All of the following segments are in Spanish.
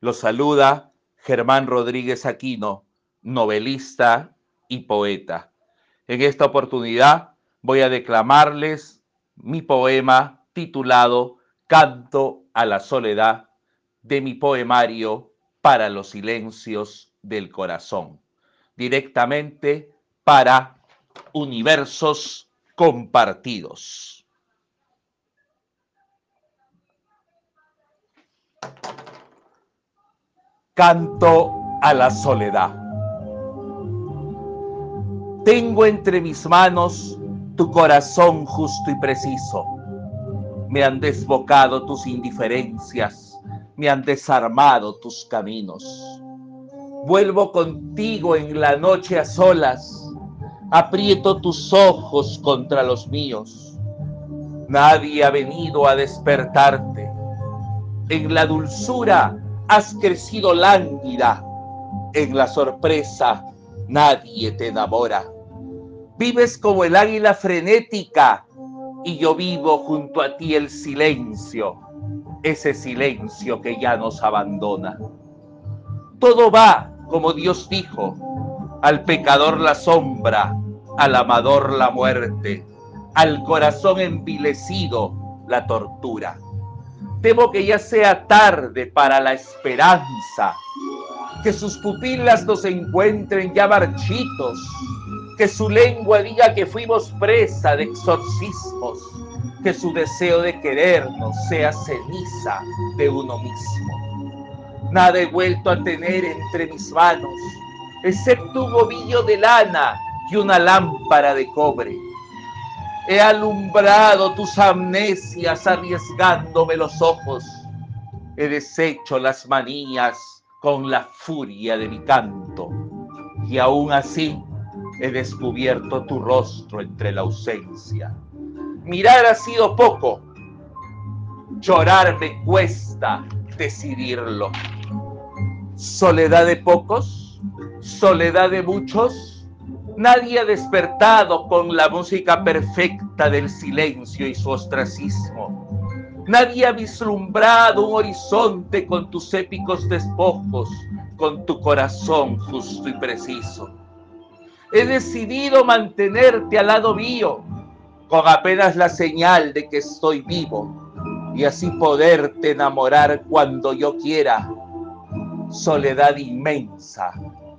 Lo saluda Germán Rodríguez Aquino, novelista y poeta. En esta oportunidad voy a declamarles mi poema titulado Canto a la Soledad de mi poemario para los silencios del corazón, directamente para universos compartidos. Canto a la soledad. Tengo entre mis manos tu corazón justo y preciso. Me han desbocado tus indiferencias, me han desarmado tus caminos. Vuelvo contigo en la noche a solas, aprieto tus ojos contra los míos. Nadie ha venido a despertarte. En la dulzura has crecido lánguida, en la sorpresa nadie te enamora. Vives como el águila frenética y yo vivo junto a ti el silencio, ese silencio que ya nos abandona. Todo va como Dios dijo, al pecador la sombra, al amador la muerte, al corazón envilecido la tortura. Temo que ya sea tarde para la esperanza, que sus pupilas nos encuentren ya marchitos, que su lengua diga que fuimos presa de exorcismos, que su deseo de querernos sea ceniza de uno mismo. Nada he vuelto a tener entre mis manos, excepto un ovillo de lana y una lámpara de cobre He alumbrado tus amnesias arriesgándome los ojos. He deshecho las manías con la furia de mi canto. Y aún así he descubierto tu rostro entre la ausencia. Mirar ha sido poco. Llorar me cuesta decidirlo. Soledad de pocos, soledad de muchos Nadie ha despertado con la música perfecta del silencio y su ostracismo. Nadie ha vislumbrado un horizonte con tus épicos despojos, con tu corazón justo y preciso. He decidido mantenerte al lado mío, con apenas la señal de que estoy vivo, y así poderte enamorar cuando yo quiera. Soledad inmensa,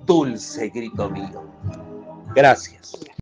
dulce grito mío. Gracias.